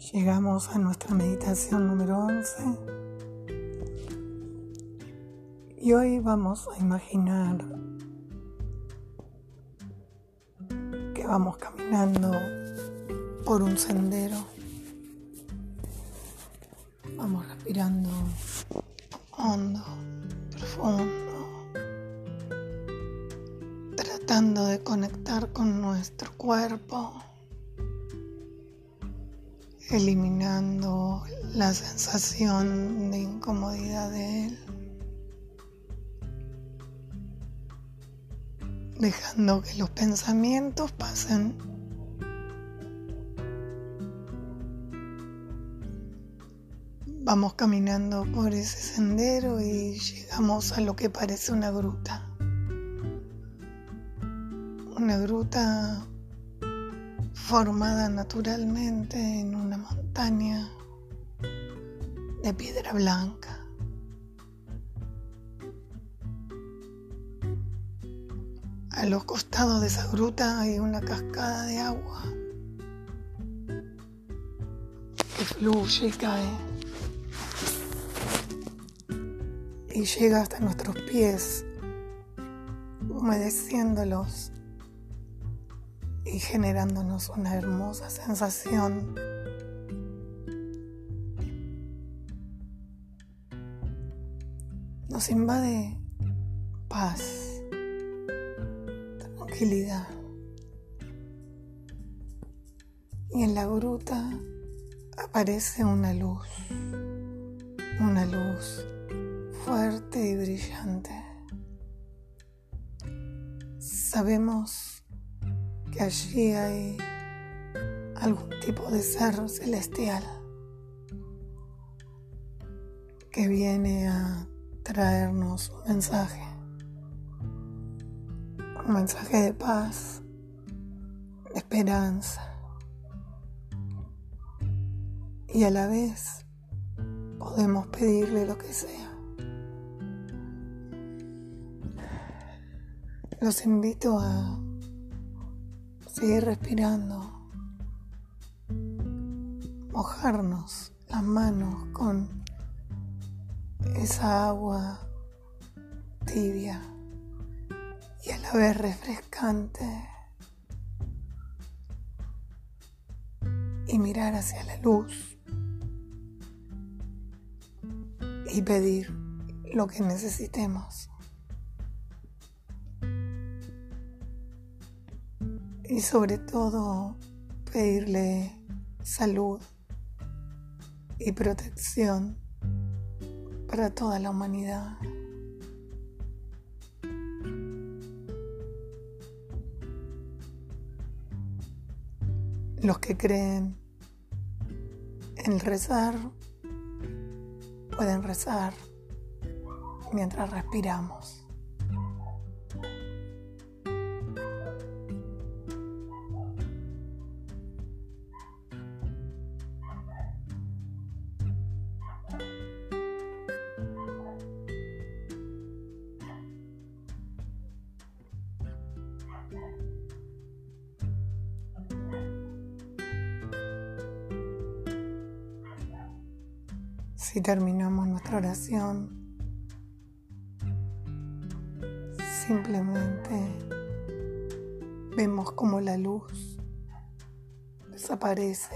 Estamos en nuestra meditación número 11 y hoy vamos a imaginar que vamos caminando por un sendero. Vamos respirando hondo, profundo, tratando de conectar con nuestro cuerpo eliminando la sensación de incomodidad de él, dejando que los pensamientos pasen. Vamos caminando por ese sendero y llegamos a lo que parece una gruta. Una gruta formada naturalmente en una montaña de piedra blanca. A los costados de esa gruta hay una cascada de agua que fluye y cae y llega hasta nuestros pies, humedeciéndolos y generándonos una hermosa sensación nos invade paz, tranquilidad. Y en la gruta aparece una luz, una luz fuerte y brillante. Sabemos que allí hay algún tipo de ser celestial que viene a traernos un mensaje, un mensaje de paz, de esperanza y a la vez podemos pedirle lo que sea. Los invito a seguir respirando, mojarnos las manos con esa agua tibia y a la vez refrescante y mirar hacia la luz y pedir lo que necesitemos. Y sobre todo pedirle salud y protección para toda la humanidad. Los que creen en rezar pueden rezar mientras respiramos. Si terminamos nuestra oración, simplemente vemos como la luz desaparece,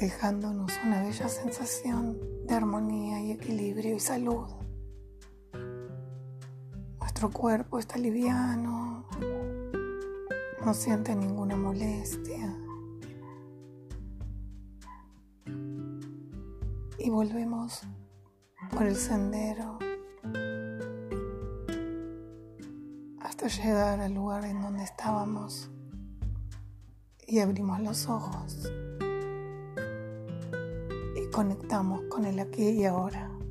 dejándonos una bella sensación de armonía y equilibrio y salud. Nuestro cuerpo está liviano, no siente ninguna molestia. Y volvemos por el sendero hasta llegar al lugar en donde estábamos y abrimos los ojos y conectamos con el aquí y ahora.